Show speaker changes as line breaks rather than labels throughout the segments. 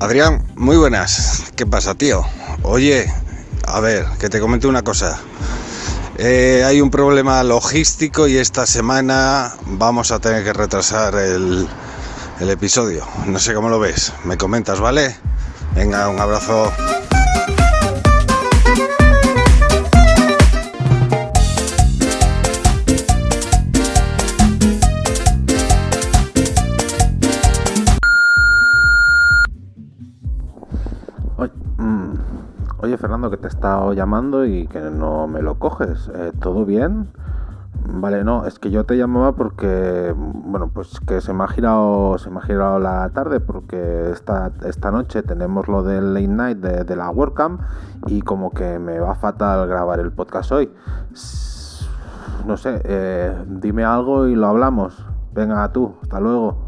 Adrián, muy buenas. ¿Qué pasa, tío? Oye, a ver, que te comente una cosa. Eh, hay un problema logístico y esta semana vamos a tener que retrasar el, el episodio. No sé cómo lo ves. Me comentas, ¿vale? Venga, un abrazo.
Mm, oye, Fernando, que te he estado llamando y que no me lo coges. Eh, ¿Todo bien? Vale, no, es que yo te llamaba porque, bueno, pues que se me ha girado, se me ha girado la tarde porque esta, esta noche tenemos lo del late night de, de la WordCamp y como que me va fatal grabar el podcast hoy. No sé, eh, dime algo y lo hablamos. Venga, tú, hasta luego.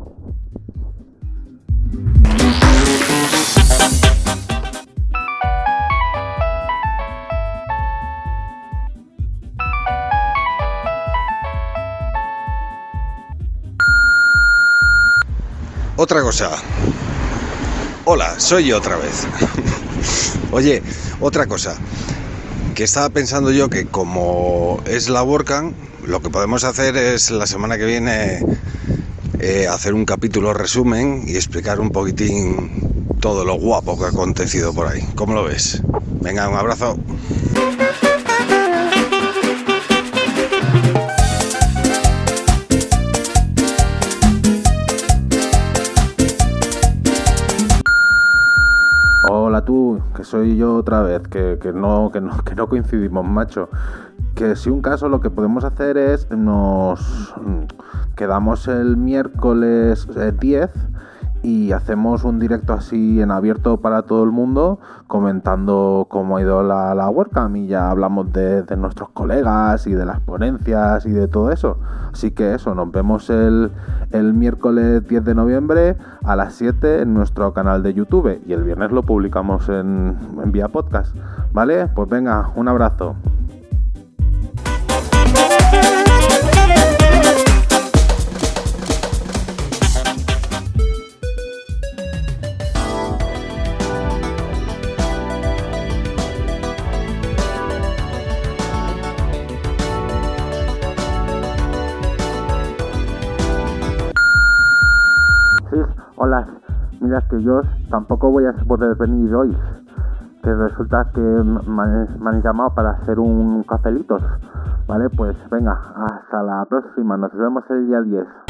Otra cosa. Hola, soy yo otra vez. Oye, otra cosa. Que estaba pensando yo que como es la WordCamp, lo que podemos hacer es la semana que viene eh, hacer un capítulo resumen y explicar un poquitín todo lo guapo que ha acontecido por ahí. ¿Cómo lo ves? Venga, un abrazo.
Hola tú, que soy yo otra vez, que, que no, que, no, que no coincidimos, macho. Que si un caso lo que podemos hacer es nos mm, quedamos el miércoles eh, 10 y hacemos un directo así en abierto para todo el mundo comentando cómo ha ido la, la WordCamp y ya hablamos de, de nuestros colegas y de las ponencias y de todo eso. Así que eso, nos vemos el, el miércoles 10 de noviembre a las 7 en nuestro canal de YouTube y el viernes lo publicamos en, en vía podcast. ¿Vale? Pues venga, un abrazo. Hola. Mira, que yo tampoco voy a poder venir hoy. Que resulta que me han llamado para hacer un cafelitos. Vale, pues venga, hasta la próxima. Nos vemos el día 10.